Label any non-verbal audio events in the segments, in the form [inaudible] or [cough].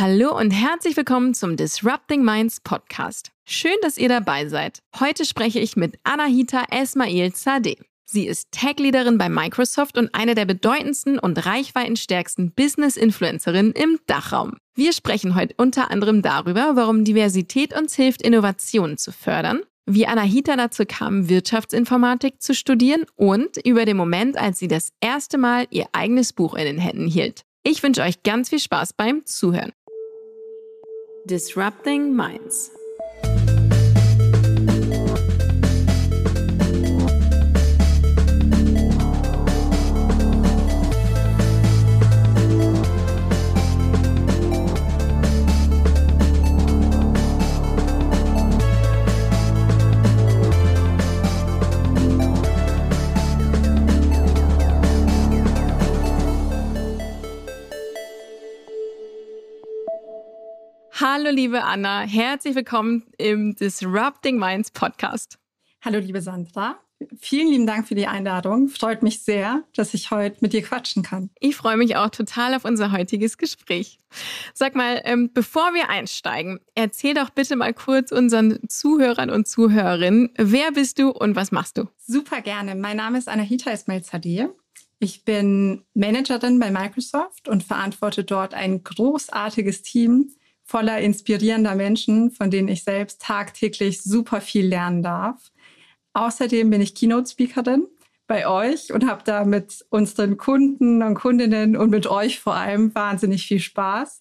Hallo und herzlich willkommen zum Disrupting Minds Podcast. Schön, dass ihr dabei seid. Heute spreche ich mit Anahita Esmail Zadeh. Sie ist Tech-Leaderin bei Microsoft und eine der bedeutendsten und reichweitenstärksten Business-Influencerinnen im Dachraum. Wir sprechen heute unter anderem darüber, warum Diversität uns hilft, Innovationen zu fördern, wie Anahita dazu kam, Wirtschaftsinformatik zu studieren und über den Moment, als sie das erste Mal ihr eigenes Buch in den Händen hielt. Ich wünsche euch ganz viel Spaß beim Zuhören. Disrupting Minds. Hallo, liebe Anna. Herzlich willkommen im Disrupting Minds Podcast. Hallo, liebe Sandra. Vielen lieben Dank für die Einladung. Freut mich sehr, dass ich heute mit dir quatschen kann. Ich freue mich auch total auf unser heutiges Gespräch. Sag mal, ähm, bevor wir einsteigen, erzähl doch bitte mal kurz unseren Zuhörern und Zuhörerinnen, wer bist du und was machst du? Super gerne. Mein Name ist Anahita Ismail Zadeh. Ich bin Managerin bei Microsoft und verantworte dort ein großartiges Team voller inspirierender Menschen, von denen ich selbst tagtäglich super viel lernen darf. Außerdem bin ich Keynote-Speakerin bei euch und habe da mit unseren Kunden und Kundinnen und mit euch vor allem wahnsinnig viel Spaß.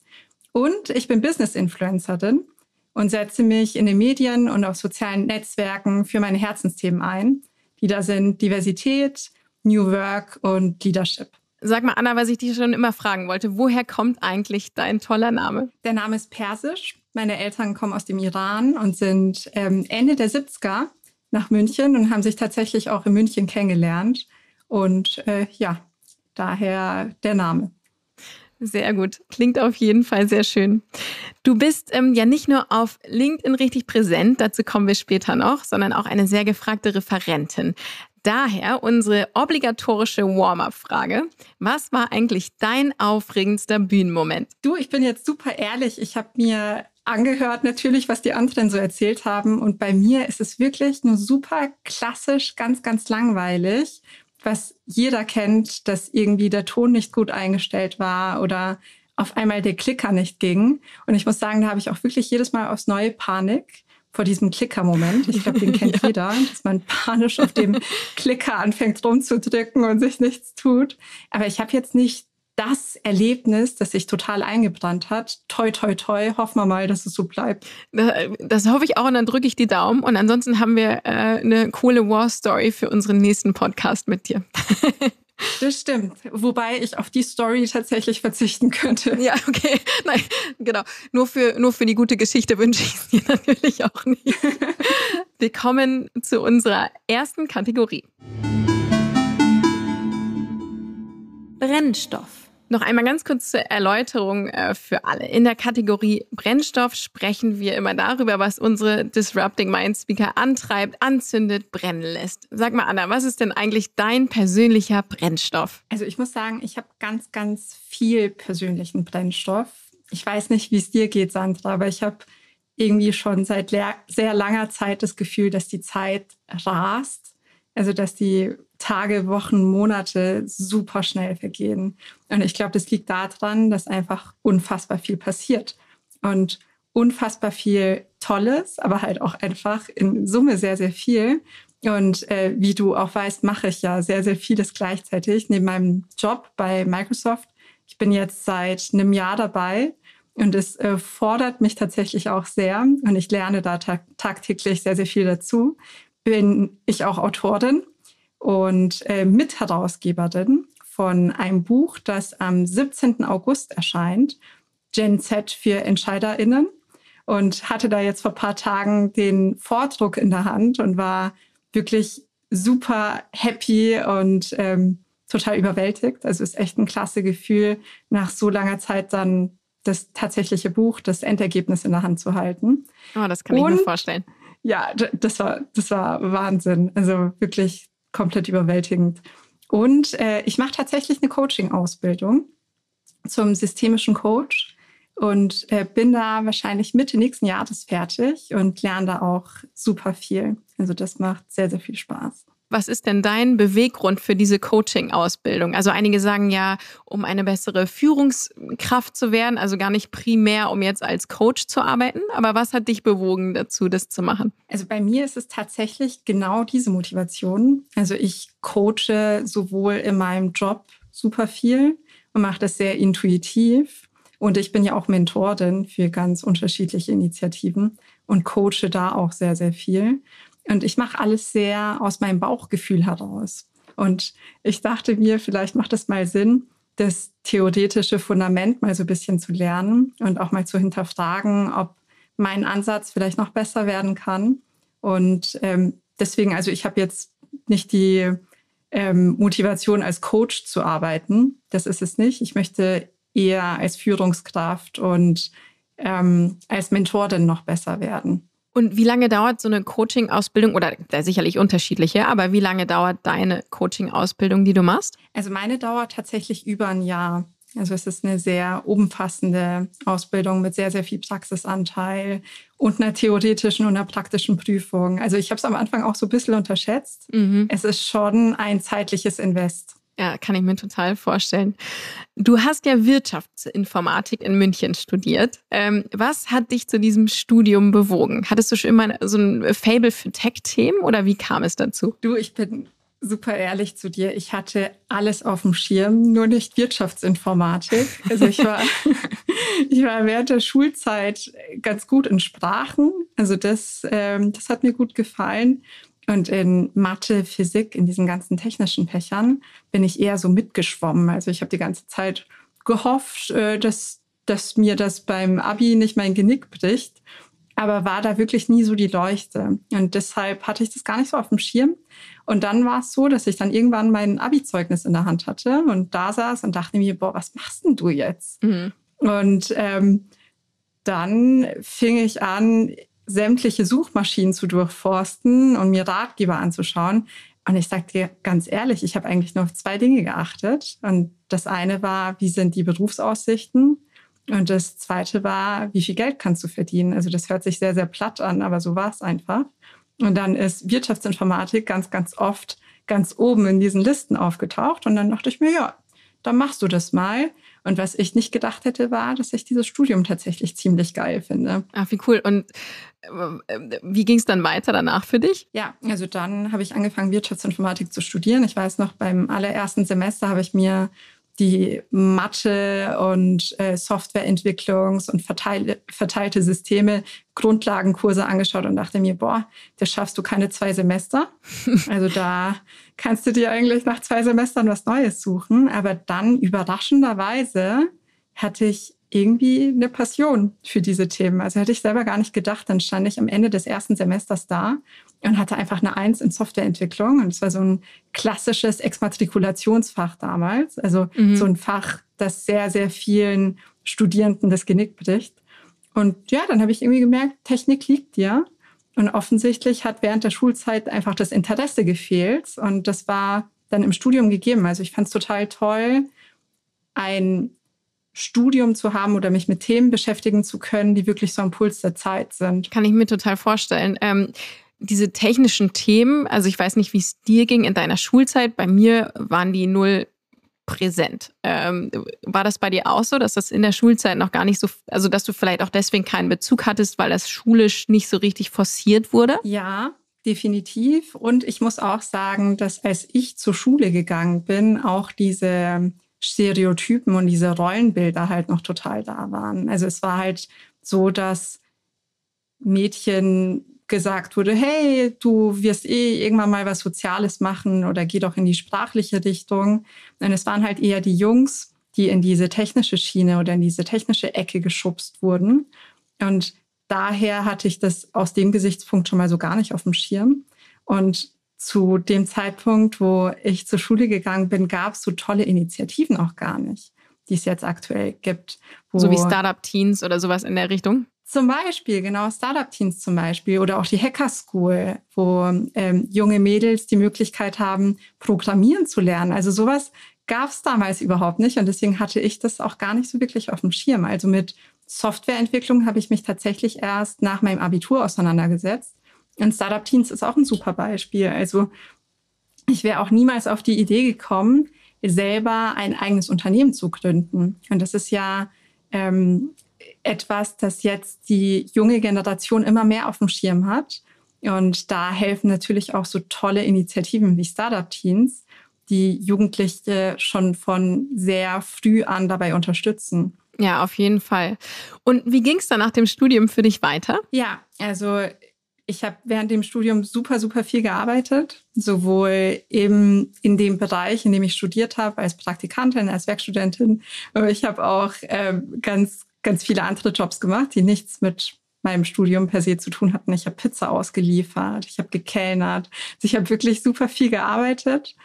Und ich bin Business-Influencerin und setze mich in den Medien und auf sozialen Netzwerken für meine Herzensthemen ein, die da sind Diversität, New Work und Leadership. Sag mal, Anna, was ich dich schon immer fragen wollte, woher kommt eigentlich dein toller Name? Der Name ist persisch. Meine Eltern kommen aus dem Iran und sind ähm, Ende der 70er nach München und haben sich tatsächlich auch in München kennengelernt. Und äh, ja, daher der Name. Sehr gut. Klingt auf jeden Fall sehr schön. Du bist ähm, ja nicht nur auf LinkedIn richtig präsent, dazu kommen wir später noch, sondern auch eine sehr gefragte Referentin. Daher unsere obligatorische Warm-up-Frage. Was war eigentlich dein aufregendster Bühnenmoment? Du, ich bin jetzt super ehrlich. Ich habe mir angehört natürlich, was die anderen so erzählt haben. Und bei mir ist es wirklich nur super klassisch, ganz, ganz langweilig, was jeder kennt, dass irgendwie der Ton nicht gut eingestellt war oder auf einmal der Klicker nicht ging. Und ich muss sagen, da habe ich auch wirklich jedes Mal aufs neue Panik vor diesem Klicker-Moment. Ich glaube, den kennt [laughs] ja. jeder, dass man panisch auf dem Klicker anfängt rumzudrücken und sich nichts tut. Aber ich habe jetzt nicht das Erlebnis, das sich total eingebrannt hat. Toi, toi, toi. Hoffen wir mal, dass es so bleibt. Das hoffe ich auch und dann drücke ich die Daumen. Und ansonsten haben wir äh, eine coole War-Story für unseren nächsten Podcast mit dir. [laughs] Das stimmt. Wobei ich auf die Story tatsächlich verzichten könnte. Ja, okay. Nein, genau. Nur für, nur für die gute Geschichte wünsche ich es [laughs] dir natürlich auch nicht. Wir kommen zu unserer ersten Kategorie. Brennstoff. Noch einmal ganz kurz zur Erläuterung äh, für alle. In der Kategorie Brennstoff sprechen wir immer darüber, was unsere Disrupting Mind Speaker antreibt, anzündet, brennen lässt. Sag mal, Anna, was ist denn eigentlich dein persönlicher Brennstoff? Also ich muss sagen, ich habe ganz, ganz viel persönlichen Brennstoff. Ich weiß nicht, wie es dir geht, Sandra, aber ich habe irgendwie schon seit sehr langer Zeit das Gefühl, dass die Zeit rast. Also dass die Tage, Wochen, Monate super schnell vergehen. Und ich glaube, das liegt daran, dass einfach unfassbar viel passiert und unfassbar viel Tolles, aber halt auch einfach in Summe sehr, sehr viel. Und äh, wie du auch weißt, mache ich ja sehr, sehr vieles gleichzeitig neben meinem Job bei Microsoft. Ich bin jetzt seit einem Jahr dabei und es äh, fordert mich tatsächlich auch sehr und ich lerne da tag tagtäglich sehr, sehr viel dazu. Bin ich auch Autorin und äh, Mitherausgeberin von einem Buch, das am 17. August erscheint, Gen Z für EntscheiderInnen. Und hatte da jetzt vor ein paar Tagen den Vordruck in der Hand und war wirklich super happy und ähm, total überwältigt. Also ist echt ein klasse Gefühl, nach so langer Zeit dann das tatsächliche Buch, das Endergebnis in der Hand zu halten. Oh, das kann und, ich mir vorstellen. Ja, das war, das war Wahnsinn. Also wirklich komplett überwältigend. Und äh, ich mache tatsächlich eine Coaching-Ausbildung zum systemischen Coach. und äh, bin da wahrscheinlich Mitte nächsten Jahres fertig und lerne da auch super viel. Also das macht sehr, sehr viel Spaß. Was ist denn dein Beweggrund für diese Coaching-Ausbildung? Also einige sagen ja, um eine bessere Führungskraft zu werden, also gar nicht primär, um jetzt als Coach zu arbeiten. Aber was hat dich bewogen dazu, das zu machen? Also bei mir ist es tatsächlich genau diese Motivation. Also ich coache sowohl in meinem Job super viel und mache das sehr intuitiv. Und ich bin ja auch Mentorin für ganz unterschiedliche Initiativen und coache da auch sehr, sehr viel. Und ich mache alles sehr aus meinem Bauchgefühl heraus. Und ich dachte mir, vielleicht macht es mal Sinn, das theoretische Fundament mal so ein bisschen zu lernen und auch mal zu hinterfragen, ob mein Ansatz vielleicht noch besser werden kann. Und ähm, deswegen, also ich habe jetzt nicht die ähm, Motivation, als Coach zu arbeiten. Das ist es nicht. Ich möchte eher als Führungskraft und ähm, als Mentorin noch besser werden. Und wie lange dauert so eine Coaching-Ausbildung oder sicherlich unterschiedliche, aber wie lange dauert deine Coaching-Ausbildung, die du machst? Also meine dauert tatsächlich über ein Jahr. Also es ist eine sehr umfassende Ausbildung mit sehr, sehr viel Praxisanteil und einer theoretischen und einer praktischen Prüfung. Also ich habe es am Anfang auch so ein bisschen unterschätzt. Mhm. Es ist schon ein zeitliches Invest. Ja, kann ich mir total vorstellen. Du hast ja Wirtschaftsinformatik in München studiert. Ähm, was hat dich zu diesem Studium bewogen? Hattest du schon immer so ein Fable für Tech-Themen oder wie kam es dazu? Du, ich bin super ehrlich zu dir. Ich hatte alles auf dem Schirm, nur nicht Wirtschaftsinformatik. Also ich war, [laughs] ich war während der Schulzeit ganz gut in Sprachen. Also das, ähm, das hat mir gut gefallen. Und in Mathe, Physik, in diesen ganzen technischen Fächern bin ich eher so mitgeschwommen. Also ich habe die ganze Zeit gehofft, äh, dass, dass mir das beim Abi nicht mein Genick bricht, aber war da wirklich nie so die Leuchte. Und deshalb hatte ich das gar nicht so auf dem Schirm. Und dann war es so, dass ich dann irgendwann mein Abi-Zeugnis in der Hand hatte und da saß und dachte mir, boah, was machst denn du jetzt? Mhm. Und ähm, dann fing ich an, sämtliche Suchmaschinen zu durchforsten und mir Ratgeber anzuschauen. Und ich sage dir ganz ehrlich, ich habe eigentlich nur auf zwei Dinge geachtet. Und das eine war, wie sind die Berufsaussichten? Und das zweite war, wie viel Geld kannst du verdienen? Also das hört sich sehr, sehr platt an, aber so war es einfach. Und dann ist Wirtschaftsinformatik ganz, ganz oft ganz oben in diesen Listen aufgetaucht. Und dann dachte ich mir, ja, dann machst du das mal. Und was ich nicht gedacht hätte, war, dass ich dieses Studium tatsächlich ziemlich geil finde. Ach, wie cool. Und äh, wie ging es dann weiter danach für dich? Ja, also dann habe ich angefangen, Wirtschaftsinformatik zu studieren. Ich weiß noch, beim allerersten Semester habe ich mir die Mathe und äh, Softwareentwicklungs- und verteile, verteilte Systeme Grundlagenkurse angeschaut und dachte mir, boah, das schaffst du keine zwei Semester. [laughs] Also da kannst du dir eigentlich nach zwei Semestern was Neues suchen. Aber dann überraschenderweise hatte ich irgendwie eine Passion für diese Themen. Also hätte ich selber gar nicht gedacht. Dann stand ich am Ende des ersten Semesters da und hatte einfach eine Eins in Softwareentwicklung. Und es war so ein klassisches Exmatrikulationsfach damals. Also mhm. so ein Fach, das sehr, sehr vielen Studierenden das Genick bricht. Und ja, dann habe ich irgendwie gemerkt, Technik liegt dir. Und offensichtlich hat während der Schulzeit einfach das Interesse gefehlt. Und das war dann im Studium gegeben. Also ich fand es total toll, ein Studium zu haben oder mich mit Themen beschäftigen zu können, die wirklich so am Puls der Zeit sind. Kann ich mir total vorstellen. Ähm, diese technischen Themen, also ich weiß nicht, wie es dir ging in deiner Schulzeit, bei mir waren die null präsent. Ähm, war das bei dir auch so, dass das in der Schulzeit noch gar nicht so, also dass du vielleicht auch deswegen keinen Bezug hattest, weil das schulisch nicht so richtig forciert wurde? Ja, definitiv. Und ich muss auch sagen, dass als ich zur Schule gegangen bin, auch diese Stereotypen und diese Rollenbilder halt noch total da waren. Also es war halt so, dass Mädchen gesagt wurde, hey, du wirst eh irgendwann mal was Soziales machen oder geh doch in die sprachliche Richtung. Und es waren halt eher die Jungs, die in diese technische Schiene oder in diese technische Ecke geschubst wurden. Und daher hatte ich das aus dem Gesichtspunkt schon mal so gar nicht auf dem Schirm. Und zu dem Zeitpunkt, wo ich zur Schule gegangen bin, gab es so tolle Initiativen auch gar nicht, die es jetzt aktuell gibt. so wie Startup Teens oder sowas in der Richtung? Zum Beispiel, genau, Startup-Teams zum Beispiel oder auch die Hacker School, wo ähm, junge Mädels die Möglichkeit haben, Programmieren zu lernen. Also sowas gab es damals überhaupt nicht und deswegen hatte ich das auch gar nicht so wirklich auf dem Schirm. Also mit Softwareentwicklung habe ich mich tatsächlich erst nach meinem Abitur auseinandergesetzt. Und Startup Teens ist auch ein super Beispiel. Also ich wäre auch niemals auf die Idee gekommen, selber ein eigenes Unternehmen zu gründen. Und das ist ja ähm, etwas, das jetzt die junge Generation immer mehr auf dem Schirm hat. Und da helfen natürlich auch so tolle Initiativen wie Startup Teens, die Jugendliche schon von sehr früh an dabei unterstützen. Ja, auf jeden Fall. Und wie ging es dann nach dem Studium für dich weiter? Ja, also ich habe während dem Studium super, super viel gearbeitet, sowohl eben in dem Bereich, in dem ich studiert habe, als Praktikantin, als Werkstudentin. Aber ich habe auch äh, ganz, ganz viele andere Jobs gemacht, die nichts mit meinem Studium per se zu tun hatten. Ich habe Pizza ausgeliefert, ich habe gekellnert. Also ich habe wirklich super viel gearbeitet.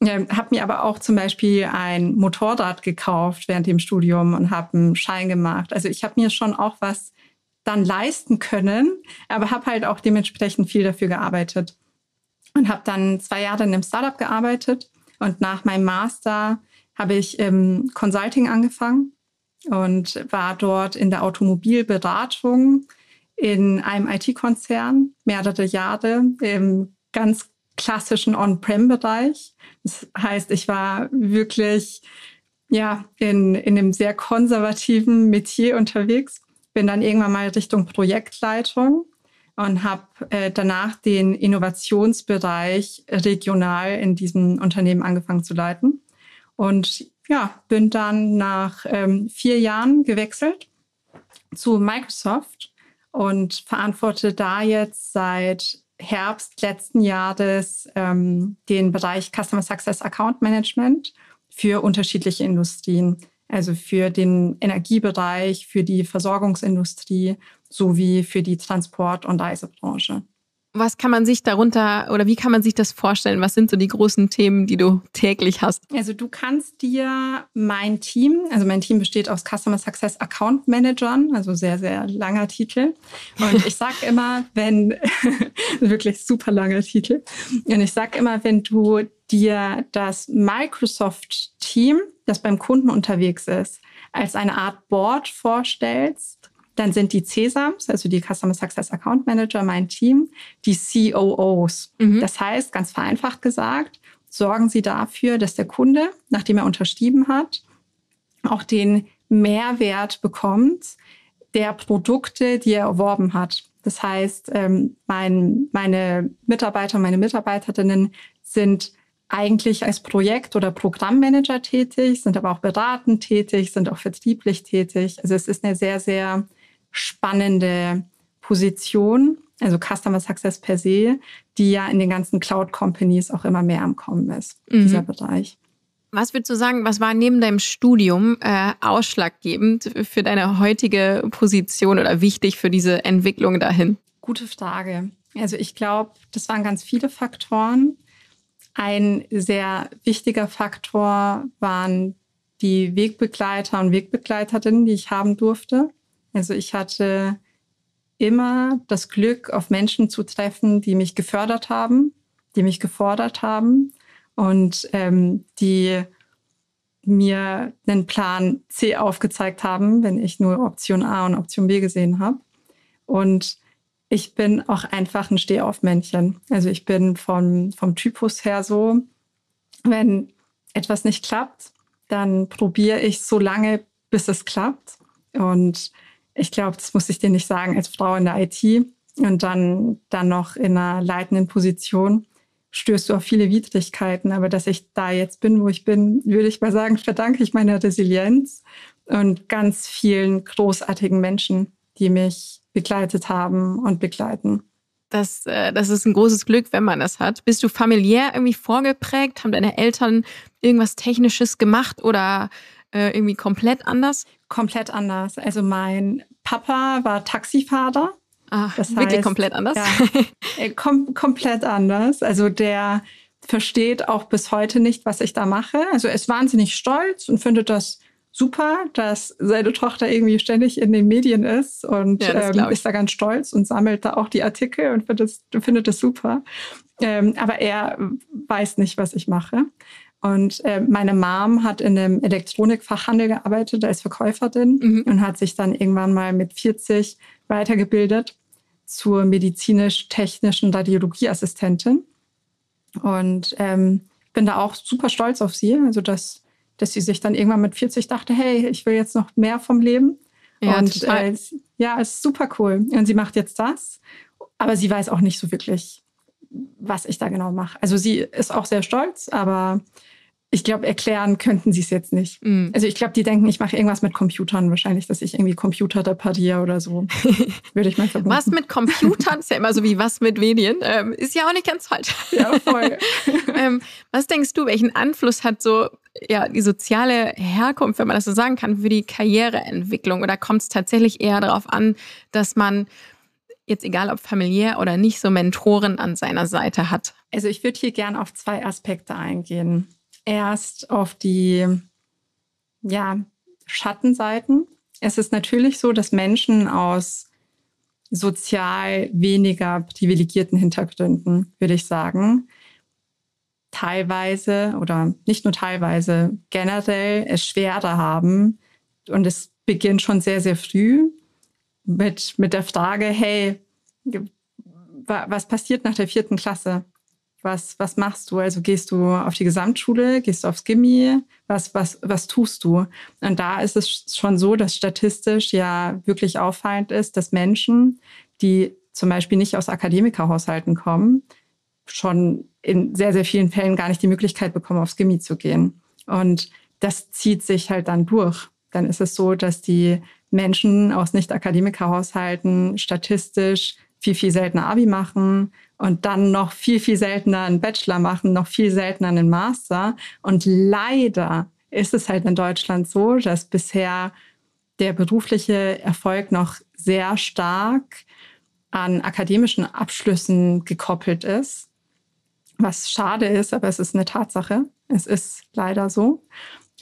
Ähm, habe mir aber auch zum Beispiel ein Motorrad gekauft während dem Studium und habe einen Schein gemacht. Also ich habe mir schon auch was dann leisten können, aber habe halt auch dementsprechend viel dafür gearbeitet und habe dann zwei Jahre in einem Startup gearbeitet und nach meinem Master habe ich im Consulting angefangen und war dort in der Automobilberatung in einem IT-Konzern mehrere Jahre im ganz klassischen On-Prem-Bereich. Das heißt, ich war wirklich ja in, in einem sehr konservativen Metier unterwegs bin dann irgendwann mal Richtung Projektleitung und habe äh, danach den Innovationsbereich regional in diesem Unternehmen angefangen zu leiten. Und ja, bin dann nach ähm, vier Jahren gewechselt zu Microsoft und verantworte da jetzt seit Herbst letzten Jahres ähm, den Bereich Customer Success Account Management für unterschiedliche Industrien also für den Energiebereich, für die Versorgungsindustrie sowie für die Transport- und Reisebranche. Was kann man sich darunter oder wie kann man sich das vorstellen? Was sind so die großen Themen, die du täglich hast? Also du kannst dir mein Team, also mein Team besteht aus Customer Success Account Managern, also sehr, sehr langer Titel. Und ich sage immer, wenn, [laughs] wirklich super langer Titel. Und ich sage immer, wenn du dir das Microsoft-Team, das beim Kunden unterwegs ist, als eine Art Board vorstellst, dann sind die CSAMs, also die Customer Success Account Manager, mein Team, die COOs. Mhm. Das heißt, ganz vereinfacht gesagt, sorgen sie dafür, dass der Kunde, nachdem er unterschrieben hat, auch den Mehrwert bekommt der Produkte, die er erworben hat. Das heißt, ähm, mein, meine Mitarbeiter und meine Mitarbeiterinnen sind eigentlich als Projekt- oder Programmmanager tätig, sind aber auch beratend tätig, sind auch vertrieblich tätig. Also es ist eine sehr, sehr spannende Position, also Customer Success per se, die ja in den ganzen Cloud Companies auch immer mehr am Kommen ist, mhm. dieser Bereich. Was würdest du sagen, was war neben deinem Studium äh, ausschlaggebend für deine heutige Position oder wichtig für diese Entwicklung dahin? Gute Frage. Also ich glaube, das waren ganz viele Faktoren. Ein sehr wichtiger Faktor waren die Wegbegleiter und Wegbegleiterinnen, die ich haben durfte. Also ich hatte immer das Glück, auf Menschen zu treffen, die mich gefördert haben, die mich gefordert haben und ähm, die mir einen Plan C aufgezeigt haben, wenn ich nur Option A und Option B gesehen habe. Und ich bin auch einfach ein Stehaufmännchen. Also ich bin vom, vom Typus her so, wenn etwas nicht klappt, dann probiere ich so lange, bis es klappt. Und ich glaube, das muss ich dir nicht sagen, als Frau in der IT und dann, dann noch in einer leitenden Position stößt du auf viele Widrigkeiten. Aber dass ich da jetzt bin, wo ich bin, würde ich mal sagen, verdanke ich meiner Resilienz und ganz vielen großartigen Menschen, die mich begleitet haben und begleiten. Das, äh, das ist ein großes Glück, wenn man das hat. Bist du familiär irgendwie vorgeprägt? Haben deine Eltern irgendwas Technisches gemacht oder äh, irgendwie komplett anders? Komplett anders. Also mein Papa war Taxifahrer. Ach, das wirklich heißt, komplett anders? Ja, [laughs] äh, kom komplett anders. Also der versteht auch bis heute nicht, was ich da mache. Also er ist wahnsinnig stolz und findet das super, dass seine Tochter irgendwie ständig in den Medien ist und ja, ähm, ist da ganz stolz und sammelt da auch die Artikel und findet es, findet es super. Ähm, aber er weiß nicht, was ich mache. Und äh, meine Mom hat in einem Elektronikfachhandel gearbeitet als Verkäuferin mhm. und hat sich dann irgendwann mal mit 40 weitergebildet zur medizinisch-technischen Radiologieassistentin. Und ähm, bin da auch super stolz auf sie. Also, dass, dass sie sich dann irgendwann mit 40 dachte, hey, ich will jetzt noch mehr vom Leben. Ja, und äh, ja, ist super cool. Und sie macht jetzt das. Aber sie weiß auch nicht so wirklich, was ich da genau mache. Also sie ist auch sehr stolz, aber ich glaube, erklären könnten sie es jetzt nicht. Mm. Also ich glaube, die denken, ich mache irgendwas mit Computern wahrscheinlich, dass ich irgendwie Computer repariere oder so. [laughs] Würde ich mal vermuten. Was mit Computern ist ja immer so wie was mit Medien. Ähm, ist ja auch nicht ganz falsch. Ja, voll. [laughs] ähm, was denkst du, welchen Einfluss hat so ja, die soziale Herkunft, wenn man das so sagen kann, für die Karriereentwicklung? Oder kommt es tatsächlich eher darauf an, dass man jetzt egal ob familiär oder nicht, so Mentoren an seiner Seite hat? Also ich würde hier gern auf zwei Aspekte eingehen erst auf die ja, Schattenseiten. Es ist natürlich so, dass Menschen aus sozial weniger privilegierten Hintergründen, würde ich sagen, teilweise oder nicht nur teilweise generell es schwerer haben. Und es beginnt schon sehr, sehr früh mit, mit der Frage, hey, was passiert nach der vierten Klasse? Was, was machst du? Also gehst du auf die Gesamtschule, gehst du aufs Gimmi? Was, was, was tust du? Und da ist es schon so, dass statistisch ja wirklich auffallend ist, dass Menschen, die zum Beispiel nicht aus Akademikerhaushalten kommen, schon in sehr, sehr vielen Fällen gar nicht die Möglichkeit bekommen, aufs Gimmi zu gehen. Und das zieht sich halt dann durch. Dann ist es so, dass die Menschen aus Nicht-Akademikerhaushalten statistisch viel, viel seltener Abi machen und dann noch viel, viel seltener einen Bachelor machen, noch viel seltener einen Master. Und leider ist es halt in Deutschland so, dass bisher der berufliche Erfolg noch sehr stark an akademischen Abschlüssen gekoppelt ist. Was schade ist, aber es ist eine Tatsache. Es ist leider so.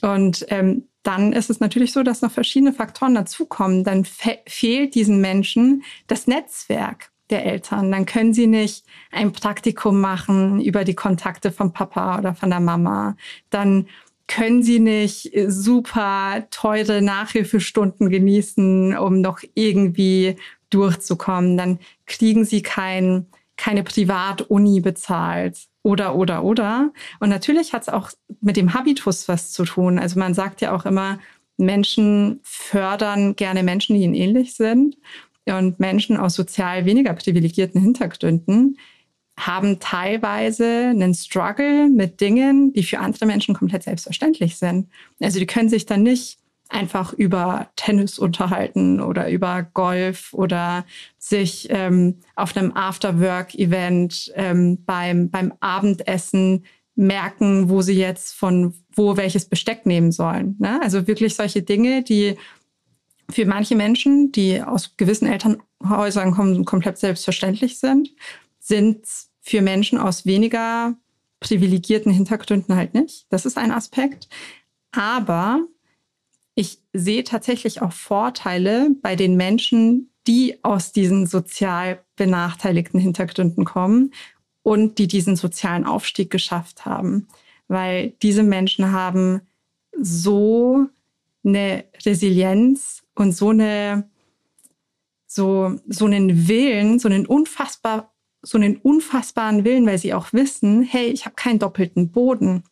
Und ähm, dann ist es natürlich so, dass noch verschiedene Faktoren dazukommen. Dann fe fehlt diesen Menschen das Netzwerk der Eltern. Dann können sie nicht ein Praktikum machen über die Kontakte vom Papa oder von der Mama. Dann können sie nicht super teure Nachhilfestunden genießen, um noch irgendwie durchzukommen. Dann kriegen sie kein, keine Privatuni bezahlt oder, oder, oder. Und natürlich hat es auch mit dem Habitus was zu tun. Also man sagt ja auch immer, Menschen fördern gerne Menschen, die ihnen ähnlich sind. Und Menschen aus sozial weniger privilegierten Hintergründen haben teilweise einen Struggle mit Dingen, die für andere Menschen komplett selbstverständlich sind. Also die können sich dann nicht einfach über Tennis unterhalten oder über Golf oder sich ähm, auf einem Afterwork-Event ähm, beim, beim Abendessen merken, wo sie jetzt von wo welches Besteck nehmen sollen. Ne? Also wirklich solche Dinge, die für manche Menschen, die aus gewissen Elternhäusern kommen, komplett selbstverständlich sind, sind für Menschen aus weniger privilegierten Hintergründen halt nicht. Das ist ein Aspekt. Aber ich sehe tatsächlich auch Vorteile bei den Menschen, die aus diesen sozial benachteiligten Hintergründen kommen und die diesen sozialen Aufstieg geschafft haben. Weil diese Menschen haben so eine Resilienz und so eine so so einen Willen, so einen unfassbar so einen unfassbaren Willen, weil sie auch wissen, hey, ich habe keinen doppelten Boden,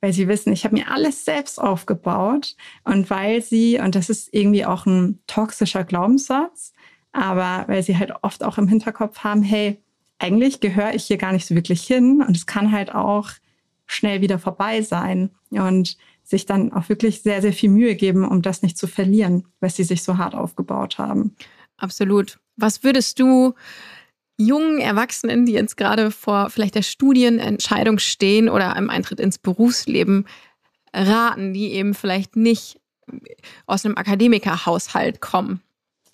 weil sie wissen, ich habe mir alles selbst aufgebaut. Und weil sie und das ist irgendwie auch ein toxischer Glaubenssatz, aber weil sie halt oft auch im Hinterkopf haben, hey, eigentlich gehöre ich hier gar nicht so wirklich hin. Und es kann halt auch schnell wieder vorbei sein. Und sich dann auch wirklich sehr, sehr viel Mühe geben, um das nicht zu verlieren, was sie sich so hart aufgebaut haben. Absolut. Was würdest du jungen Erwachsenen, die jetzt gerade vor vielleicht der Studienentscheidung stehen oder einem Eintritt ins Berufsleben raten, die eben vielleicht nicht aus einem Akademikerhaushalt kommen?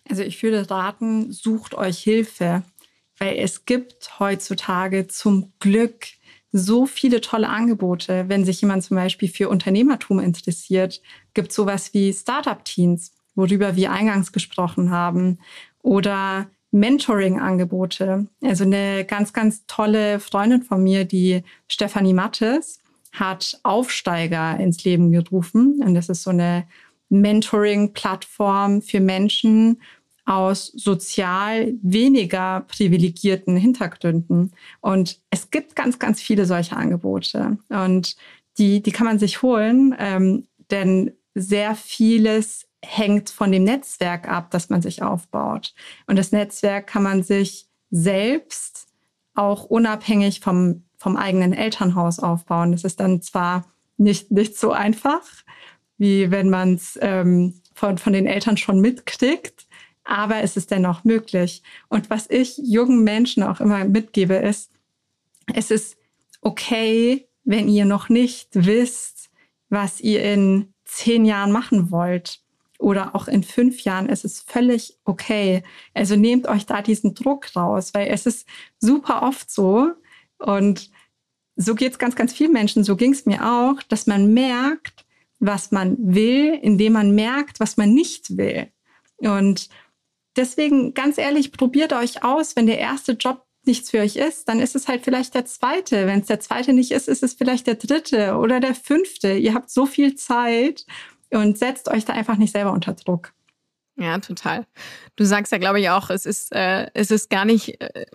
Also ich würde raten, sucht euch Hilfe, weil es gibt heutzutage zum Glück so viele tolle Angebote. Wenn sich jemand zum Beispiel für Unternehmertum interessiert, gibt sowas wie Startup-Teens, worüber wir eingangs gesprochen haben, oder Mentoring-Angebote. Also eine ganz, ganz tolle Freundin von mir, die Stefanie Mattes, hat Aufsteiger ins Leben gerufen. Und das ist so eine Mentoring-Plattform für Menschen aus sozial weniger privilegierten Hintergründen. Und es gibt ganz, ganz viele solche Angebote. Und die, die kann man sich holen, ähm, denn sehr vieles hängt von dem Netzwerk ab, das man sich aufbaut. Und das Netzwerk kann man sich selbst auch unabhängig vom, vom eigenen Elternhaus aufbauen. Das ist dann zwar nicht, nicht so einfach, wie wenn man es ähm, von, von den Eltern schon mitkriegt, aber es ist dennoch möglich. Und was ich jungen Menschen auch immer mitgebe, ist, es ist okay, wenn ihr noch nicht wisst, was ihr in zehn Jahren machen wollt oder auch in fünf Jahren, es ist völlig okay. Also nehmt euch da diesen Druck raus, weil es ist super oft so und so geht es ganz, ganz vielen Menschen, so ging es mir auch, dass man merkt, was man will, indem man merkt, was man nicht will. Und deswegen, ganz ehrlich, probiert euch aus, wenn der erste Job nichts für euch ist, dann ist es halt vielleicht der zweite. Wenn es der zweite nicht ist, ist es vielleicht der dritte oder der fünfte. Ihr habt so viel Zeit und setzt euch da einfach nicht selber unter Druck. Ja, total. Du sagst ja, glaube ich, auch, es ist, äh, es ist gar nicht äh,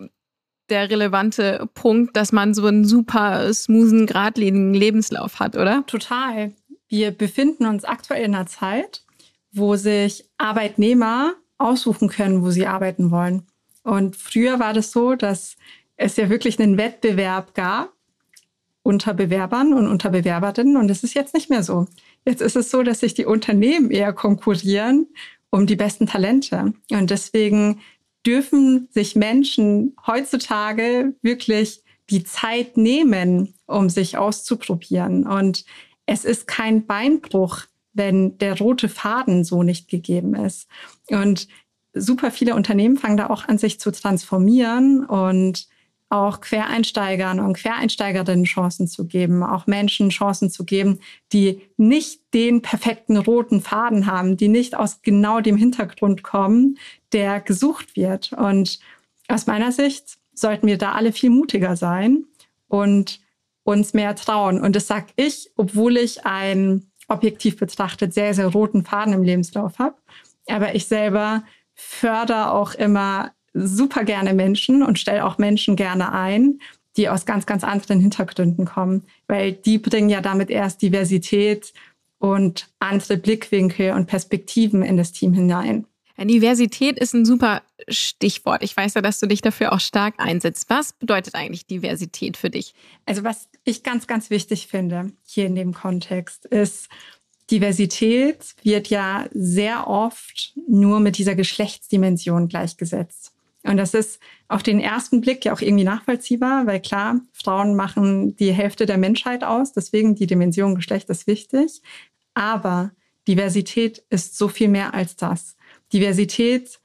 der relevante Punkt, dass man so einen super smoothen, geradlinigen Lebenslauf hat, oder? Total. Wir befinden uns aktuell in einer Zeit, wo sich Arbeitnehmer aussuchen können, wo sie arbeiten wollen. Und früher war das so, dass es ja wirklich einen Wettbewerb gab unter Bewerbern und unter Bewerberinnen. Und das ist jetzt nicht mehr so. Jetzt ist es so, dass sich die Unternehmen eher konkurrieren um die besten Talente. Und deswegen dürfen sich Menschen heutzutage wirklich die Zeit nehmen, um sich auszuprobieren. Und es ist kein Beinbruch, wenn der rote Faden so nicht gegeben ist. Und super viele Unternehmen fangen da auch an, sich zu transformieren und auch Quereinsteigern und Quereinsteigerinnen Chancen zu geben, auch Menschen Chancen zu geben, die nicht den perfekten roten Faden haben, die nicht aus genau dem Hintergrund kommen, der gesucht wird. Und aus meiner Sicht sollten wir da alle viel mutiger sein und uns mehr trauen. Und das sage ich, obwohl ich einen objektiv betrachtet sehr, sehr roten Faden im Lebenslauf habe. Aber ich selber fördere auch immer super gerne Menschen und stelle auch Menschen gerne ein, die aus ganz, ganz anderen Hintergründen kommen, weil die bringen ja damit erst Diversität und andere Blickwinkel und Perspektiven in das Team hinein. Ja, Diversität ist ein super Stichwort. Ich weiß ja, dass du dich dafür auch stark einsetzt. Was bedeutet eigentlich Diversität für dich? Also was ich ganz, ganz wichtig finde hier in dem Kontext ist, Diversität wird ja sehr oft nur mit dieser Geschlechtsdimension gleichgesetzt. Und das ist auf den ersten Blick ja auch irgendwie nachvollziehbar, weil klar, Frauen machen die Hälfte der Menschheit aus, deswegen die Dimension Geschlecht ist wichtig. Aber Diversität ist so viel mehr als das. Diversität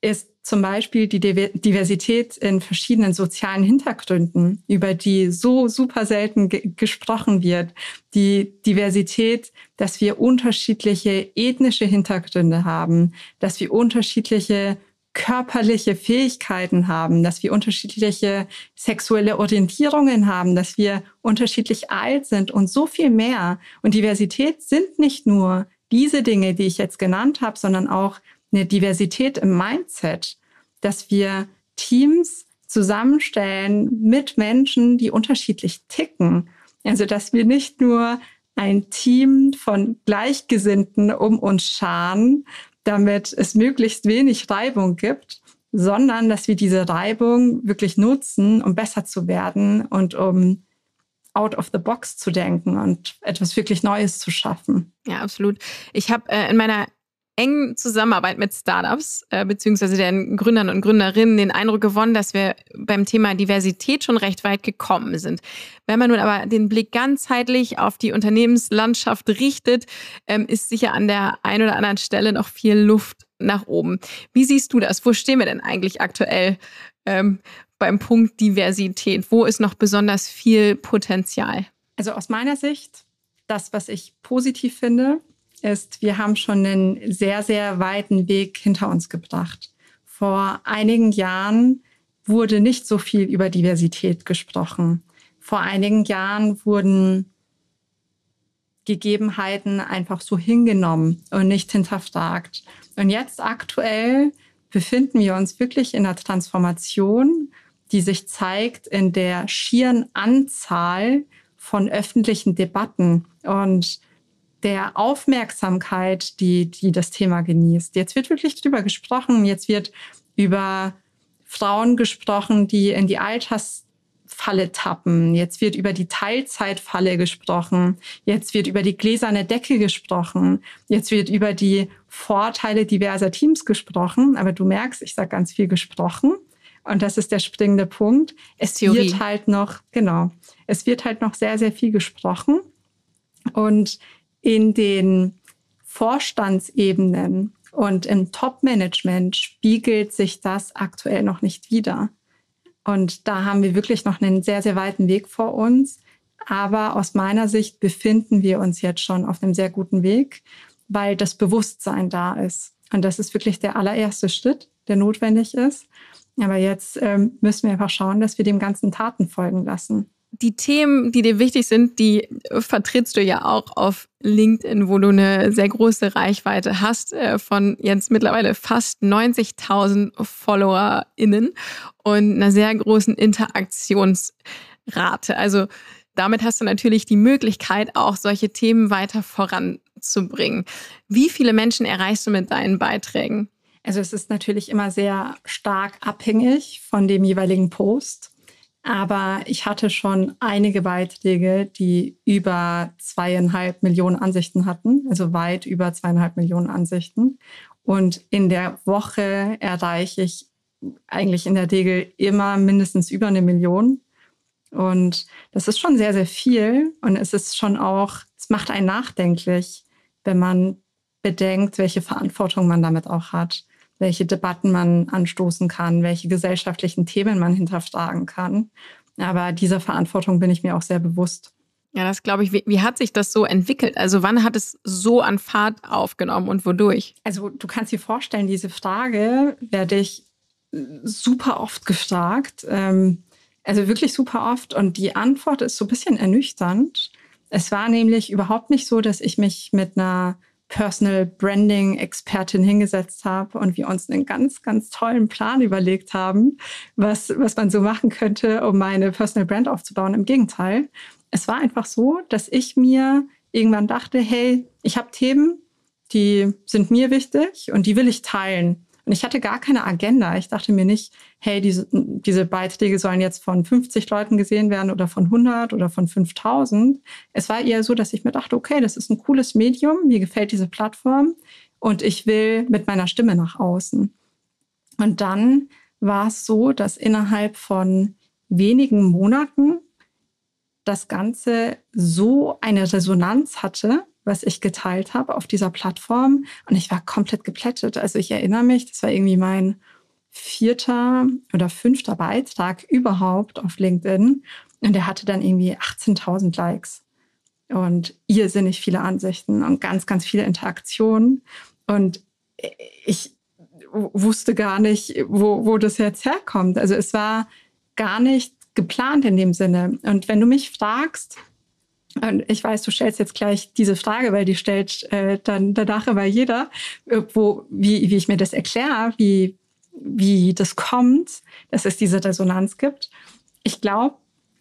ist zum Beispiel die Diversität in verschiedenen sozialen Hintergründen, über die so super selten ge gesprochen wird. Die Diversität, dass wir unterschiedliche ethnische Hintergründe haben, dass wir unterschiedliche körperliche Fähigkeiten haben, dass wir unterschiedliche sexuelle Orientierungen haben, dass wir unterschiedlich alt sind und so viel mehr. Und Diversität sind nicht nur diese Dinge, die ich jetzt genannt habe, sondern auch eine Diversität im Mindset, dass wir Teams zusammenstellen mit Menschen, die unterschiedlich ticken. Also, dass wir nicht nur ein Team von Gleichgesinnten um uns scharen, damit es möglichst wenig Reibung gibt, sondern dass wir diese Reibung wirklich nutzen, um besser zu werden und um out of the box zu denken und etwas wirklich Neues zu schaffen. Ja, absolut. Ich habe äh, in meiner engen Zusammenarbeit mit Startups äh, beziehungsweise den Gründern und Gründerinnen den Eindruck gewonnen, dass wir beim Thema Diversität schon recht weit gekommen sind. Wenn man nun aber den Blick ganzheitlich auf die Unternehmenslandschaft richtet, ähm, ist sicher an der einen oder anderen Stelle noch viel Luft nach oben. Wie siehst du das? Wo stehen wir denn eigentlich aktuell ähm, beim Punkt Diversität? Wo ist noch besonders viel Potenzial? Also aus meiner Sicht, das, was ich positiv finde, ist, wir haben schon einen sehr, sehr weiten Weg hinter uns gebracht. Vor einigen Jahren wurde nicht so viel über Diversität gesprochen. vor einigen Jahren wurden Gegebenheiten einfach so hingenommen und nicht hinterfragt. Und jetzt aktuell befinden wir uns wirklich in einer Transformation, die sich zeigt in der schieren Anzahl von öffentlichen Debatten und der Aufmerksamkeit, die, die das Thema genießt. Jetzt wird wirklich drüber gesprochen. Jetzt wird über Frauen gesprochen, die in die Altersfalle tappen. Jetzt wird über die Teilzeitfalle gesprochen. Jetzt wird über die gläserne Decke gesprochen. Jetzt wird über die Vorteile diverser Teams gesprochen. Aber du merkst, ich sage ganz viel gesprochen. Und das ist der springende Punkt. Es Theorie. wird halt noch, genau, es wird halt noch sehr, sehr viel gesprochen. Und in den Vorstandsebenen und im Top-Management spiegelt sich das aktuell noch nicht wieder. Und da haben wir wirklich noch einen sehr, sehr weiten Weg vor uns. Aber aus meiner Sicht befinden wir uns jetzt schon auf einem sehr guten Weg, weil das Bewusstsein da ist. Und das ist wirklich der allererste Schritt, der notwendig ist. Aber jetzt ähm, müssen wir einfach schauen, dass wir dem ganzen Taten folgen lassen. Die Themen, die dir wichtig sind, die vertrittst du ja auch auf LinkedIn, wo du eine sehr große Reichweite hast äh, von jetzt mittlerweile fast 90.000 FollowerInnen und einer sehr großen Interaktionsrate. Also damit hast du natürlich die Möglichkeit, auch solche Themen weiter voranzubringen. Wie viele Menschen erreichst du mit deinen Beiträgen? Also es ist natürlich immer sehr stark abhängig von dem jeweiligen Post. Aber ich hatte schon einige Beiträge, die über zweieinhalb Millionen Ansichten hatten, also weit über zweieinhalb Millionen Ansichten. Und in der Woche erreiche ich eigentlich in der Regel immer mindestens über eine Million. Und das ist schon sehr, sehr viel. Und es ist schon auch, es macht einen nachdenklich, wenn man bedenkt, welche Verantwortung man damit auch hat welche Debatten man anstoßen kann, welche gesellschaftlichen Themen man hinterfragen kann. Aber dieser Verantwortung bin ich mir auch sehr bewusst. Ja, das glaube ich. Wie, wie, hat sich das so entwickelt? Also wann hat es so an Fahrt aufgenommen und wodurch? Also du kannst dir vorstellen, diese Frage werde ich super oft gefragt. Ähm, also wirklich super oft. Und die Antwort ist so ein bisschen ernüchternd. Es war nämlich überhaupt nicht so, dass ich mich mit einer Personal Branding Expertin hingesetzt habe und wir uns einen ganz, ganz tollen Plan überlegt haben, was, was man so machen könnte, um meine Personal Brand aufzubauen. Im Gegenteil, es war einfach so, dass ich mir irgendwann dachte, hey, ich habe Themen, die sind mir wichtig und die will ich teilen. Und ich hatte gar keine Agenda. Ich dachte mir nicht, hey, diese, diese Beiträge sollen jetzt von 50 Leuten gesehen werden oder von 100 oder von 5000. Es war eher so, dass ich mir dachte, okay, das ist ein cooles Medium, mir gefällt diese Plattform und ich will mit meiner Stimme nach außen. Und dann war es so, dass innerhalb von wenigen Monaten das Ganze so eine Resonanz hatte, was ich geteilt habe auf dieser Plattform. Und ich war komplett geplättet. Also ich erinnere mich, das war irgendwie mein vierter oder fünfter Beitrag überhaupt auf LinkedIn. Und der hatte dann irgendwie 18.000 Likes und irrsinnig viele Ansichten und ganz, ganz viele Interaktionen. Und ich wusste gar nicht, wo, wo das jetzt herkommt. Also es war gar nicht geplant in dem Sinne. Und wenn du mich fragst, und ich weiß, du stellst jetzt gleich diese Frage, weil die stellt äh, dann danach immer jeder, wo, wie, wie ich mir das erkläre, wie, wie das kommt, dass es diese Resonanz gibt. Ich glaube,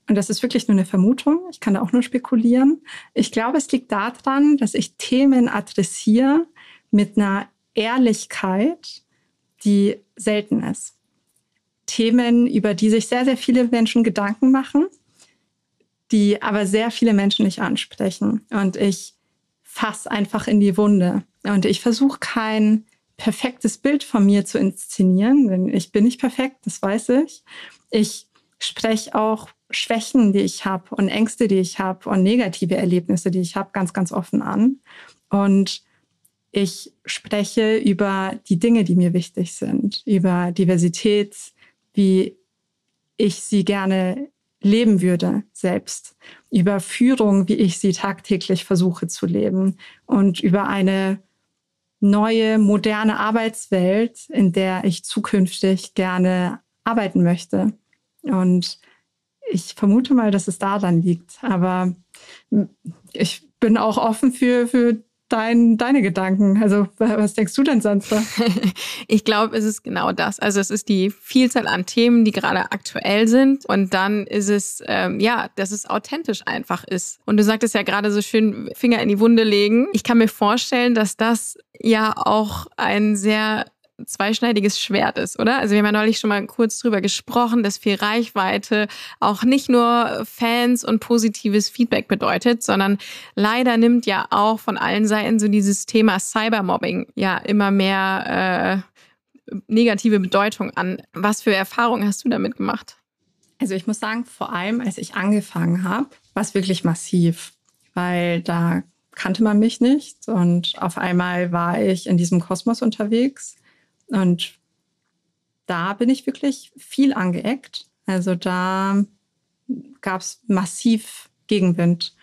und das ist wirklich nur eine Vermutung, ich kann da auch nur spekulieren, ich glaube, es liegt daran, dass ich Themen adressiere mit einer Ehrlichkeit, die selten ist. Themen, über die sich sehr, sehr viele Menschen Gedanken machen die aber sehr viele Menschen nicht ansprechen. Und ich fasse einfach in die Wunde. Und ich versuche kein perfektes Bild von mir zu inszenieren, denn ich bin nicht perfekt, das weiß ich. Ich spreche auch Schwächen, die ich habe und Ängste, die ich habe und negative Erlebnisse, die ich habe, ganz, ganz offen an. Und ich spreche über die Dinge, die mir wichtig sind, über Diversität, wie ich sie gerne leben würde selbst, über Führung, wie ich sie tagtäglich versuche zu leben und über eine neue, moderne Arbeitswelt, in der ich zukünftig gerne arbeiten möchte. Und ich vermute mal, dass es daran liegt. Aber ich bin auch offen für, für dein, deine Gedanken? Also was denkst du denn, Sandra? [laughs] ich glaube, es ist genau das. Also es ist die Vielzahl an Themen, die gerade aktuell sind. Und dann ist es, ähm, ja, dass es authentisch einfach ist. Und du sagtest ja gerade so schön, Finger in die Wunde legen. Ich kann mir vorstellen, dass das ja auch ein sehr zweischneidiges Schwert ist, oder? Also wir haben ja neulich schon mal kurz drüber gesprochen, dass viel Reichweite auch nicht nur Fans und positives Feedback bedeutet, sondern leider nimmt ja auch von allen Seiten so dieses Thema Cybermobbing ja immer mehr äh, negative Bedeutung an. Was für Erfahrungen hast du damit gemacht? Also ich muss sagen, vor allem als ich angefangen habe, war es wirklich massiv, weil da kannte man mich nicht und auf einmal war ich in diesem Kosmos unterwegs und da bin ich wirklich viel angeeckt. Also da gab es massiv Gegenwind.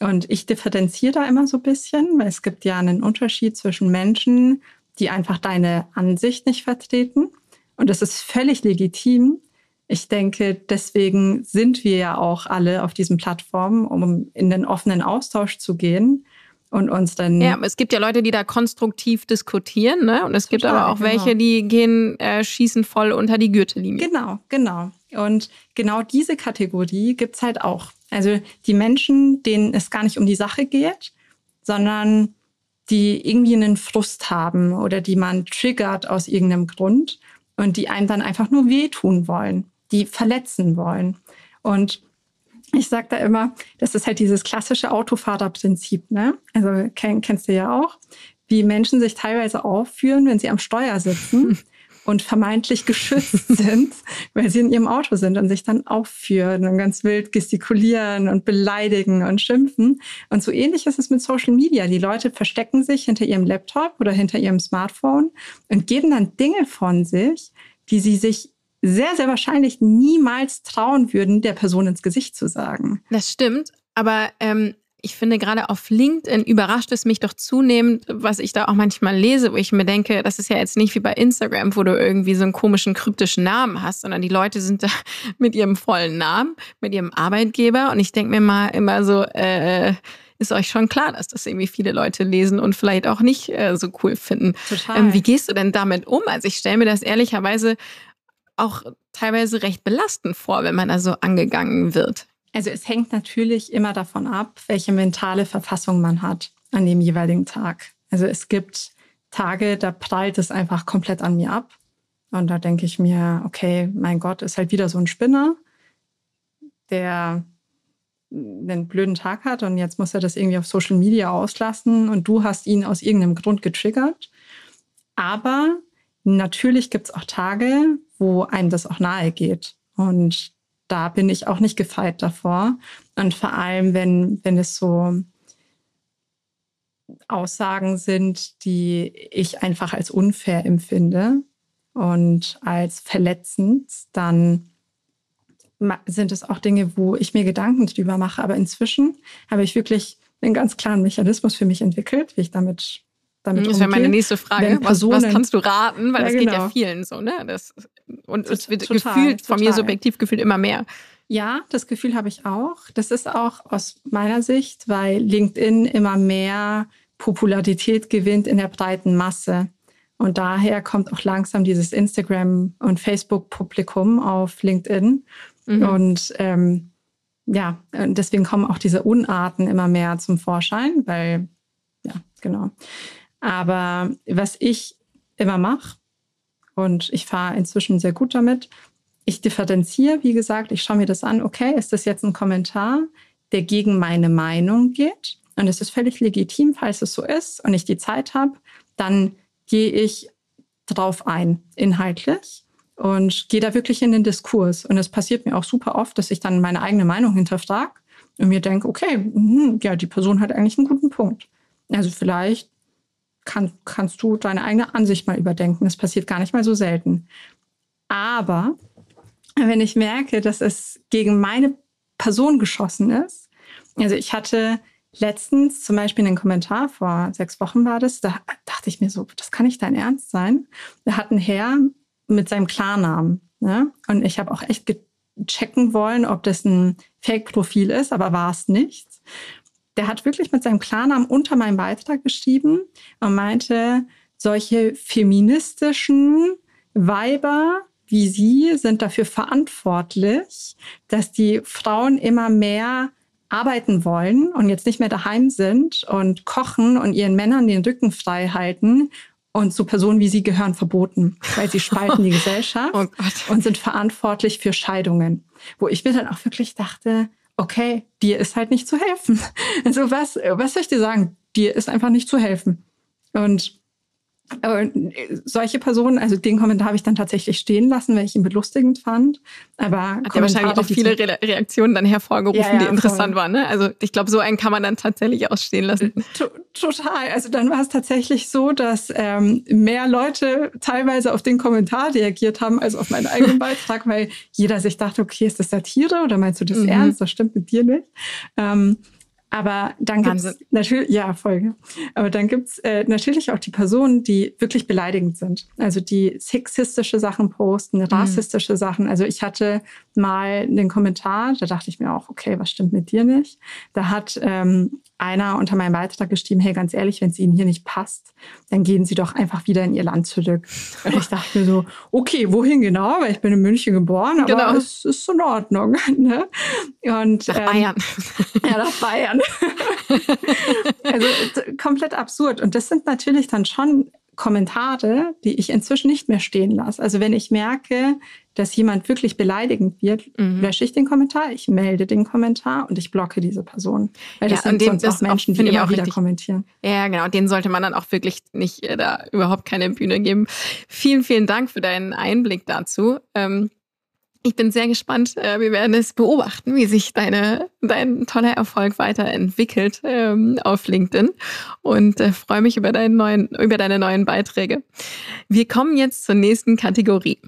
Und ich differenziere da immer so ein bisschen, weil es gibt ja einen Unterschied zwischen Menschen, die einfach deine Ansicht nicht vertreten. Und das ist völlig legitim. Ich denke, deswegen sind wir ja auch alle auf diesen Plattformen, um in den offenen Austausch zu gehen und uns dann. Ja, es gibt ja Leute, die da konstruktiv diskutieren, ne? Und es total, gibt aber auch genau. welche, die gehen, äh, schießen voll unter die Gürtellinie. Genau, genau. Und genau diese Kategorie gibt's halt auch. Also die Menschen, denen es gar nicht um die Sache geht, sondern die irgendwie einen Frust haben oder die man triggert aus irgendeinem Grund und die einen dann einfach nur wehtun wollen, die verletzen wollen. Und ich sage da immer, das ist halt dieses klassische Autofahrerprinzip. Ne? Also kenn, kennst du ja auch, wie Menschen sich teilweise aufführen, wenn sie am Steuer sitzen [laughs] und vermeintlich geschützt sind, weil sie in ihrem Auto sind und sich dann aufführen und ganz wild gestikulieren und beleidigen und schimpfen. Und so ähnlich ist es mit Social Media. Die Leute verstecken sich hinter ihrem Laptop oder hinter ihrem Smartphone und geben dann Dinge von sich, die sie sich sehr, sehr wahrscheinlich niemals trauen würden, der Person ins Gesicht zu sagen. Das stimmt, aber ähm, ich finde gerade auf LinkedIn überrascht es mich doch zunehmend, was ich da auch manchmal lese, wo ich mir denke, das ist ja jetzt nicht wie bei Instagram, wo du irgendwie so einen komischen kryptischen Namen hast, sondern die Leute sind da [laughs] mit ihrem vollen Namen, mit ihrem Arbeitgeber und ich denke mir mal immer so, äh, ist euch schon klar, dass das irgendwie viele Leute lesen und vielleicht auch nicht äh, so cool finden. Total. Ähm, wie gehst du denn damit um? Also ich stelle mir das ehrlicherweise auch teilweise recht belastend vor, wenn man also angegangen wird. Also es hängt natürlich immer davon ab, welche mentale Verfassung man hat an dem jeweiligen Tag. Also es gibt Tage, da prallt es einfach komplett an mir ab. Und da denke ich mir, okay, mein Gott, ist halt wieder so ein Spinner, der einen blöden Tag hat und jetzt muss er das irgendwie auf Social Media auslassen und du hast ihn aus irgendeinem Grund getriggert. Aber natürlich gibt es auch Tage, wo einem das auch nahe geht. Und da bin ich auch nicht gefeit davor. Und vor allem, wenn, wenn es so Aussagen sind, die ich einfach als unfair empfinde und als verletzend, dann sind es auch Dinge, wo ich mir Gedanken drüber mache. Aber inzwischen habe ich wirklich einen ganz klaren Mechanismus für mich entwickelt, wie ich damit damit Das wäre meine nächste Frage. Was, was, kannst du raten? Weil ja, das genau. geht ja genau. vielen so, ne? Das, und es wird total, gefühlt, total. von mir subjektiv gefühlt immer mehr. Ja, das Gefühl habe ich auch. Das ist auch aus meiner Sicht, weil LinkedIn immer mehr Popularität gewinnt in der breiten Masse. Und daher kommt auch langsam dieses Instagram- und Facebook-Publikum auf LinkedIn. Mhm. Und ähm, ja, deswegen kommen auch diese Unarten immer mehr zum Vorschein, weil, ja, genau. Aber was ich immer mache, und ich fahre inzwischen sehr gut damit, ich differenziere, wie gesagt, ich schaue mir das an, okay, ist das jetzt ein Kommentar, der gegen meine Meinung geht? Und es ist völlig legitim, falls es so ist und ich die Zeit habe, dann gehe ich drauf ein, inhaltlich und gehe da wirklich in den Diskurs. Und es passiert mir auch super oft, dass ich dann meine eigene Meinung hinterfrage und mir denke, okay, mh, ja, die Person hat eigentlich einen guten Punkt. Also vielleicht kann, kannst du deine eigene Ansicht mal überdenken. Das passiert gar nicht mal so selten. Aber wenn ich merke, dass es gegen meine Person geschossen ist, also ich hatte letztens zum Beispiel einen Kommentar, vor sechs Wochen war das, da dachte ich mir so, das kann nicht dein Ernst sein. Da hat ein Herr mit seinem Klarnamen, ne? und ich habe auch echt checken wollen, ob das ein Fake-Profil ist, aber war es nicht. Der hat wirklich mit seinem Klarnamen unter meinem Beitrag geschrieben und meinte, solche feministischen Weiber wie Sie sind dafür verantwortlich, dass die Frauen immer mehr arbeiten wollen und jetzt nicht mehr daheim sind und kochen und ihren Männern den Rücken frei halten. Und so Personen wie Sie gehören verboten, weil sie spalten die [laughs] Gesellschaft oh und sind verantwortlich für Scheidungen. Wo ich mir dann auch wirklich dachte, okay, dir ist halt nicht zu helfen. [laughs] Also was, was soll ich dir sagen? Dir ist einfach nicht zu helfen. Und äh, solche Personen, also den Kommentar habe ich dann tatsächlich stehen lassen, weil ich ihn belustigend fand. Aber hat ja wahrscheinlich auch viele Re Reaktionen dann hervorgerufen, ja, ja, die interessant voll. waren. Ne? Also ich glaube, so einen kann man dann tatsächlich ausstehen lassen. T total. Also dann war es tatsächlich so, dass ähm, mehr Leute teilweise auf den Kommentar reagiert haben als auf meinen eigenen [laughs] Beitrag, weil jeder sich dachte, okay, ist das Satire oder meinst du das mhm. ernst? Das stimmt mit dir nicht. Ähm, aber dann gibt es natürlich, ja, Folge. Aber dann gibt es äh, natürlich auch die Personen, die wirklich beleidigend sind. Also die sexistische Sachen posten, mhm. rassistische mhm. Sachen. Also ich hatte mal den Kommentar, da dachte ich mir auch, okay, was stimmt mit dir nicht? Da hat ähm, einer unter meinem Beitrag geschrieben, hey, ganz ehrlich, wenn es Ihnen hier nicht passt, dann gehen Sie doch einfach wieder in Ihr Land zurück. Und ich dachte mir so, okay, wohin genau? Weil ich bin in München geboren, aber genau. es ist in Ordnung. [laughs] Ne? Und, nach ähm, Bayern. Ja, nach Bayern. [laughs] also komplett absurd. Und das sind natürlich dann schon Kommentare, die ich inzwischen nicht mehr stehen lasse. Also wenn ich merke, dass jemand wirklich beleidigend wird, mhm. lösche ich den Kommentar, ich melde den Kommentar und ich blocke diese Person. Weil das ja, sind sonst auch Menschen, die immer wieder richtig, kommentieren. Ja, genau. Denen sollte man dann auch wirklich nicht äh, da überhaupt keine Bühne geben. Vielen, vielen Dank für deinen Einblick dazu. Ähm, ich bin sehr gespannt. Äh, wir werden es beobachten, wie sich deine, dein toller Erfolg weiterentwickelt ähm, auf LinkedIn und äh, freue mich über, deinen neuen, über deine neuen Beiträge. Wir kommen jetzt zur nächsten Kategorie.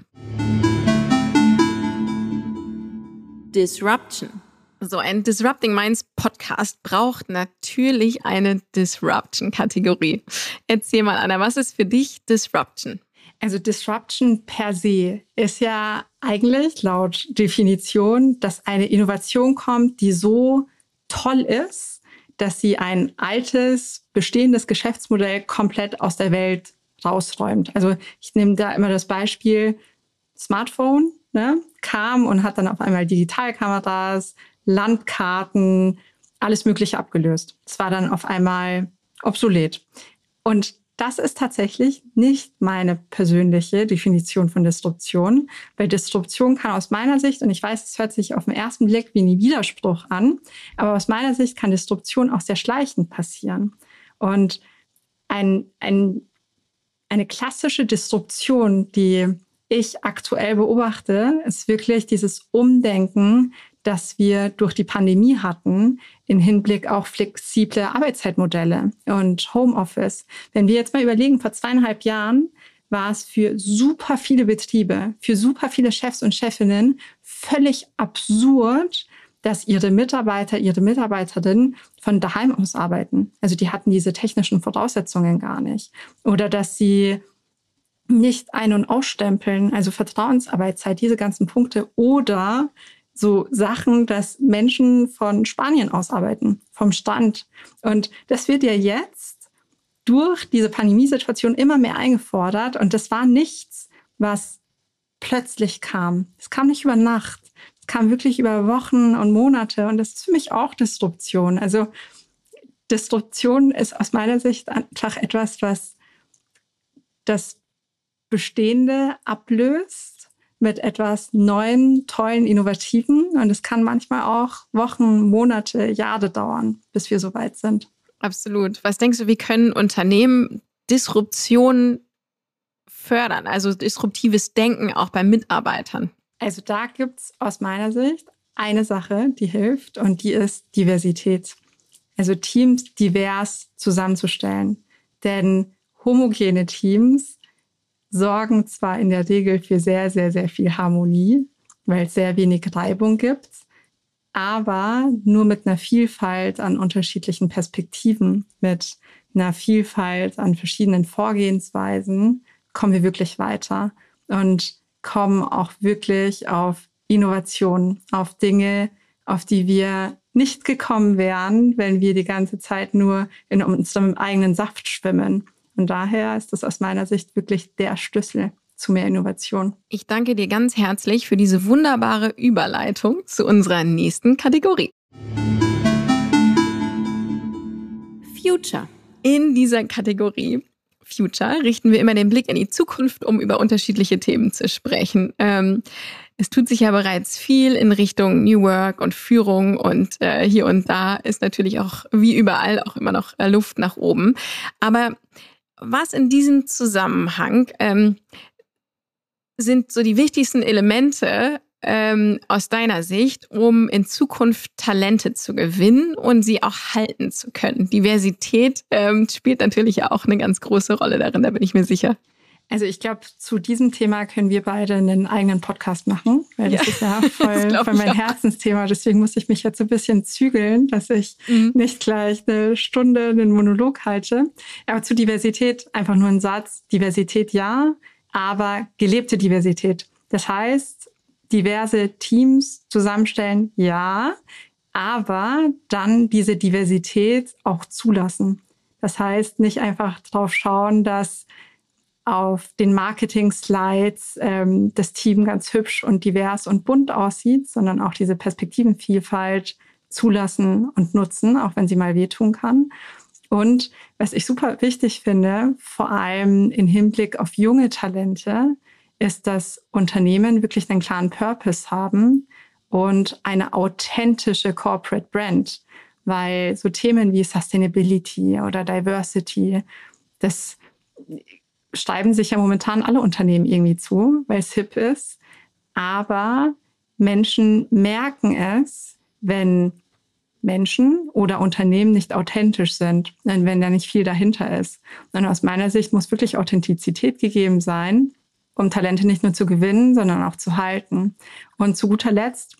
Disruption. So ein Disrupting Minds Podcast braucht natürlich eine Disruption-Kategorie. Erzähl mal, Anna, was ist für dich Disruption? Also Disruption per se ist ja eigentlich laut Definition, dass eine Innovation kommt, die so toll ist, dass sie ein altes, bestehendes Geschäftsmodell komplett aus der Welt rausräumt. Also ich nehme da immer das Beispiel Smartphone, ne, kam und hat dann auf einmal Digitalkameras, Landkarten, alles Mögliche abgelöst. Es war dann auf einmal obsolet. Und das ist tatsächlich nicht meine persönliche Definition von Disruption, weil Disruption kann aus meiner Sicht, und ich weiß, es hört sich auf den ersten Blick wie ein Widerspruch an, aber aus meiner Sicht kann Disruption auch sehr schleichend passieren. Und ein, ein, eine klassische Disruption, die ich aktuell beobachte, ist wirklich dieses Umdenken das wir durch die Pandemie hatten, in Hinblick auf flexible Arbeitszeitmodelle und Homeoffice. Wenn wir jetzt mal überlegen, vor zweieinhalb Jahren war es für super viele Betriebe, für super viele Chefs und Chefinnen völlig absurd, dass ihre Mitarbeiter, ihre Mitarbeiterinnen von daheim aus arbeiten. Also die hatten diese technischen Voraussetzungen gar nicht. Oder dass sie nicht ein- und ausstempeln, also Vertrauensarbeitszeit, diese ganzen Punkte. Oder so Sachen, dass Menschen von Spanien aus arbeiten, vom Stand. Und das wird ja jetzt durch diese Pandemiesituation immer mehr eingefordert. Und das war nichts, was plötzlich kam. Es kam nicht über Nacht. Es kam wirklich über Wochen und Monate. Und das ist für mich auch Disruption. Also Disruption ist aus meiner Sicht einfach etwas, was das Bestehende ablöst mit etwas Neuen, Tollen, Innovativen. Und es kann manchmal auch Wochen, Monate, Jahre dauern, bis wir so weit sind. Absolut. Was denkst du, wie können Unternehmen Disruption fördern, also disruptives Denken auch bei Mitarbeitern? Also da gibt es aus meiner Sicht eine Sache, die hilft und die ist Diversität. Also Teams divers zusammenzustellen. Denn homogene Teams sorgen zwar in der Regel für sehr, sehr, sehr viel Harmonie, weil es sehr wenig Reibung gibt, aber nur mit einer Vielfalt an unterschiedlichen Perspektiven, mit einer Vielfalt an verschiedenen Vorgehensweisen kommen wir wirklich weiter und kommen auch wirklich auf Innovation, auf Dinge, auf die wir nicht gekommen wären, wenn wir die ganze Zeit nur in unserem eigenen Saft schwimmen. Und daher ist das aus meiner Sicht wirklich der Schlüssel zu mehr Innovation. Ich danke dir ganz herzlich für diese wunderbare Überleitung zu unserer nächsten Kategorie. Future. In dieser Kategorie Future richten wir immer den Blick in die Zukunft, um über unterschiedliche Themen zu sprechen. Ähm, es tut sich ja bereits viel in Richtung New Work und Führung und äh, hier und da ist natürlich auch wie überall auch immer noch äh, Luft nach oben. Aber was in diesem Zusammenhang ähm, sind so die wichtigsten Elemente ähm, aus deiner Sicht, um in Zukunft Talente zu gewinnen und sie auch halten zu können? Diversität ähm, spielt natürlich auch eine ganz große Rolle darin, da bin ich mir sicher. Also ich glaube, zu diesem Thema können wir beide einen eigenen Podcast machen, weil das ja, ist ja [laughs] voll, voll mein. Herzensthema. Deswegen muss ich mich jetzt so ein bisschen zügeln, dass ich mhm. nicht gleich eine Stunde einen Monolog halte. Aber zu Diversität einfach nur ein Satz. Diversität ja, aber gelebte Diversität. Das heißt, diverse Teams zusammenstellen, ja, aber dann diese Diversität auch zulassen. Das heißt, nicht einfach drauf schauen, dass auf den Marketing-Slides ähm, das Team ganz hübsch und divers und bunt aussieht, sondern auch diese Perspektivenvielfalt zulassen und nutzen, auch wenn sie mal wehtun kann. Und was ich super wichtig finde, vor allem im Hinblick auf junge Talente, ist, dass Unternehmen wirklich einen klaren Purpose haben und eine authentische Corporate Brand, weil so Themen wie Sustainability oder Diversity, das schreiben sich ja momentan alle Unternehmen irgendwie zu, weil es hip ist. Aber Menschen merken es, wenn Menschen oder Unternehmen nicht authentisch sind, wenn da nicht viel dahinter ist. Und aus meiner Sicht muss wirklich Authentizität gegeben sein, um Talente nicht nur zu gewinnen, sondern auch zu halten. Und zu guter Letzt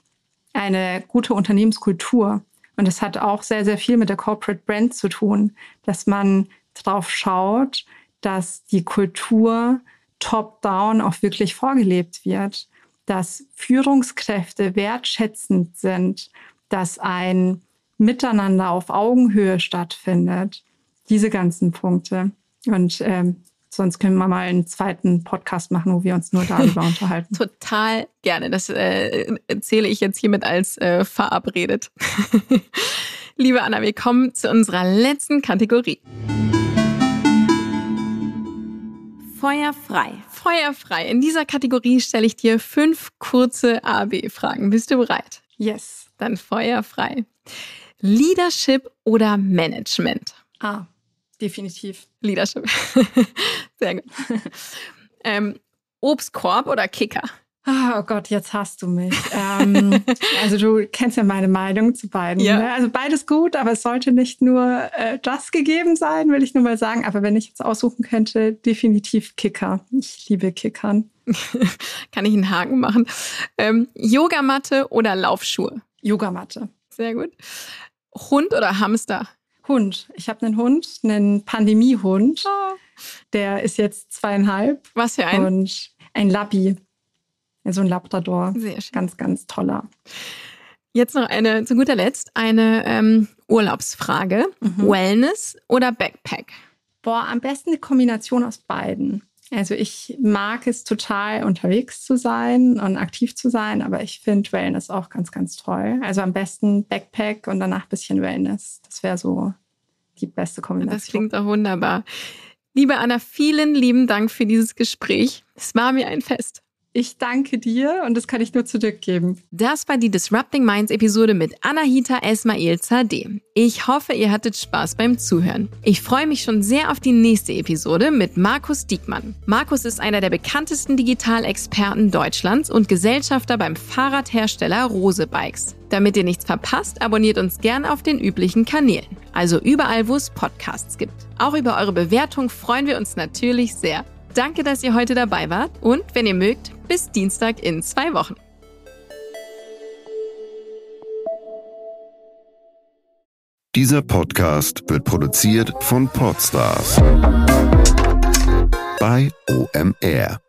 eine gute Unternehmenskultur. Und das hat auch sehr, sehr viel mit der Corporate Brand zu tun, dass man drauf schaut, dass die Kultur top-down auch wirklich vorgelebt wird, dass Führungskräfte wertschätzend sind, dass ein Miteinander auf Augenhöhe stattfindet. Diese ganzen Punkte. Und ähm, sonst können wir mal einen zweiten Podcast machen, wo wir uns nur darüber [laughs] unterhalten. Total gerne. Das äh, erzähle ich jetzt hiermit als äh, verabredet. [laughs] Liebe Anna, wir kommen zu unserer letzten Kategorie. Feuerfrei. Feuerfrei. In dieser Kategorie stelle ich dir fünf kurze A-B-Fragen. Bist du bereit? Yes. Dann feuerfrei. Leadership oder Management? Ah, definitiv. Leadership. [laughs] Sehr gut. ähm, Obstkorb oder Kicker? Ah, oh Gott, jetzt hast du mich. ähm, [laughs] also du kennst ja meine Meinung zu beiden. Ja. Ne? Also beides gut, aber es sollte nicht nur äh, das gegeben sein, will ich nur mal sagen. Aber wenn ich jetzt aussuchen könnte, definitiv Kicker. Ich liebe Kickern. [laughs] Kann ich einen Haken machen? Ähm, Yogamatte oder Laufschuhe? Yogamatte. Sehr gut. Hund oder Hamster? Hund. Ich habe einen Hund, einen Pandemiehund. Oh. Der ist jetzt zweieinhalb. Was für ein? Und ein Labby. So ein Labrador. Sehr schön. Ganz, ganz toller. Jetzt noch eine, zu guter Letzt, eine ähm, Urlaubsfrage. Mhm. Wellness oder Backpack? Boah, am besten eine Kombination aus beiden. Also ich mag es total, unterwegs zu sein und aktiv zu sein, aber ich finde Wellness auch ganz, ganz toll. Also am besten Backpack und danach ein bisschen Wellness. Das wäre so die beste Kombination. Das klingt auch wunderbar. Liebe Anna, vielen lieben Dank für dieses Gespräch. Es war mir ein Fest. Ich danke dir und das kann ich nur zurückgeben. Das war die Disrupting Minds Episode mit Anahita Esmail Zadeh. Ich hoffe, ihr hattet Spaß beim Zuhören. Ich freue mich schon sehr auf die nächste Episode mit Markus Diekmann. Markus ist einer der bekanntesten Digitalexperten Deutschlands und Gesellschafter beim Fahrradhersteller Rose Bikes. Damit ihr nichts verpasst, abonniert uns gern auf den üblichen Kanälen. Also überall, wo es Podcasts gibt. Auch über eure Bewertung freuen wir uns natürlich sehr. Danke, dass ihr heute dabei wart und wenn ihr mögt, bis Dienstag in zwei Wochen. Dieser Podcast wird produziert von Podstars bei OMR.